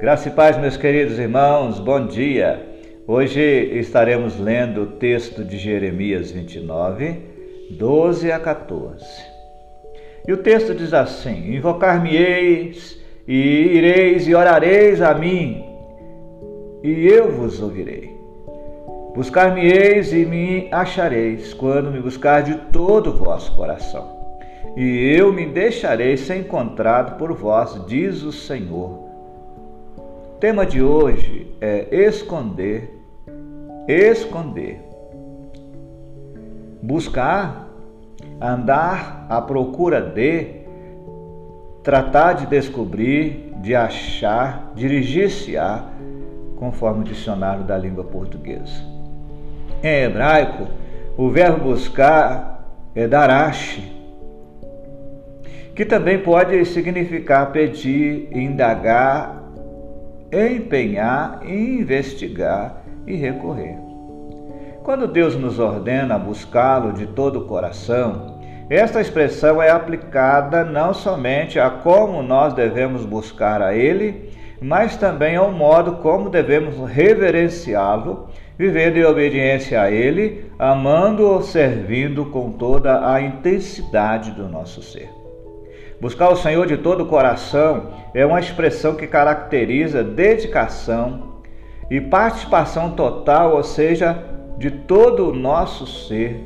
Graça e paz, meus queridos irmãos, bom dia. Hoje estaremos lendo o texto de Jeremias 29, 12 a 14. E o texto diz assim: Invocar-me-eis, e ireis e orareis a mim, e eu vos ouvirei. Buscar-me-eis e me achareis, quando me buscar de todo o vosso coração. E eu me deixarei ser encontrado por vós, diz o Senhor tema de hoje é esconder, esconder. Buscar, andar à procura de, tratar de descobrir, de achar, dirigir-se a, conforme o dicionário da língua portuguesa. Em hebraico, o verbo buscar é darash, que também pode significar pedir, indagar, empenhar, investigar e recorrer. Quando Deus nos ordena buscá-lo de todo o coração, esta expressão é aplicada não somente a como nós devemos buscar a Ele, mas também ao modo como devemos reverenciá-lo, vivendo em obediência a Ele, amando-o, servindo com toda a intensidade do nosso ser. Buscar o Senhor de todo o coração é uma expressão que caracteriza dedicação e participação total, ou seja, de todo o nosso ser,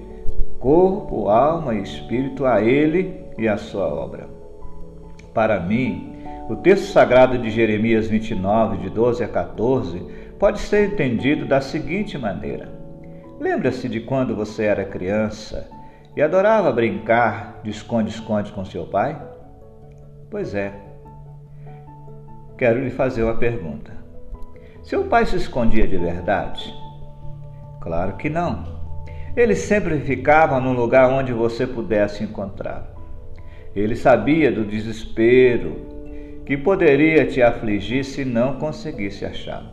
corpo, alma e espírito, a Ele e a Sua obra. Para mim, o texto sagrado de Jeremias 29, de 12 a 14, pode ser entendido da seguinte maneira: Lembra-se de quando você era criança e adorava brincar de esconde-esconde com seu pai? Pois é. Quero lhe fazer uma pergunta. Seu pai se escondia de verdade? Claro que não. Ele sempre ficava num lugar onde você pudesse encontrá-lo. Ele sabia do desespero que poderia te afligir se não conseguisse achá-lo.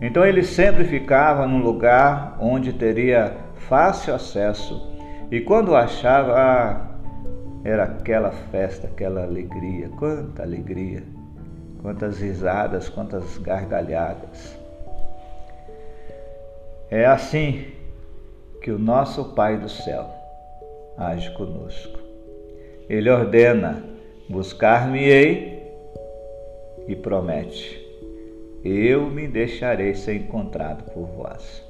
Então ele sempre ficava num lugar onde teria fácil acesso e quando achava, ah, era aquela festa, aquela alegria, quanta alegria, quantas risadas, quantas gargalhadas. É assim que o nosso Pai do céu age conosco. Ele ordena: buscar-me-ei e promete: eu me deixarei ser encontrado por vós.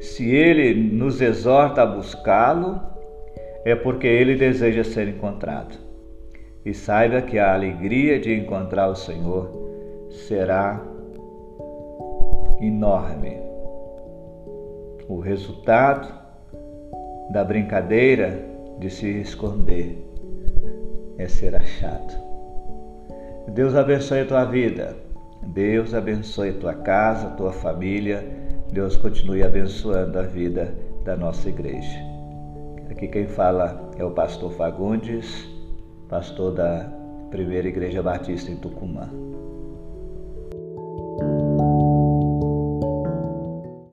Se ele nos exorta a buscá-lo, é porque ele deseja ser encontrado. E saiba que a alegria de encontrar o Senhor será enorme. O resultado da brincadeira de se esconder é ser achado. Deus abençoe a tua vida. Deus abençoe a tua casa, a tua família. Deus continue abençoando a vida da nossa igreja. Aqui quem fala é o pastor Fagundes, pastor da Primeira Igreja Batista em Tucumã.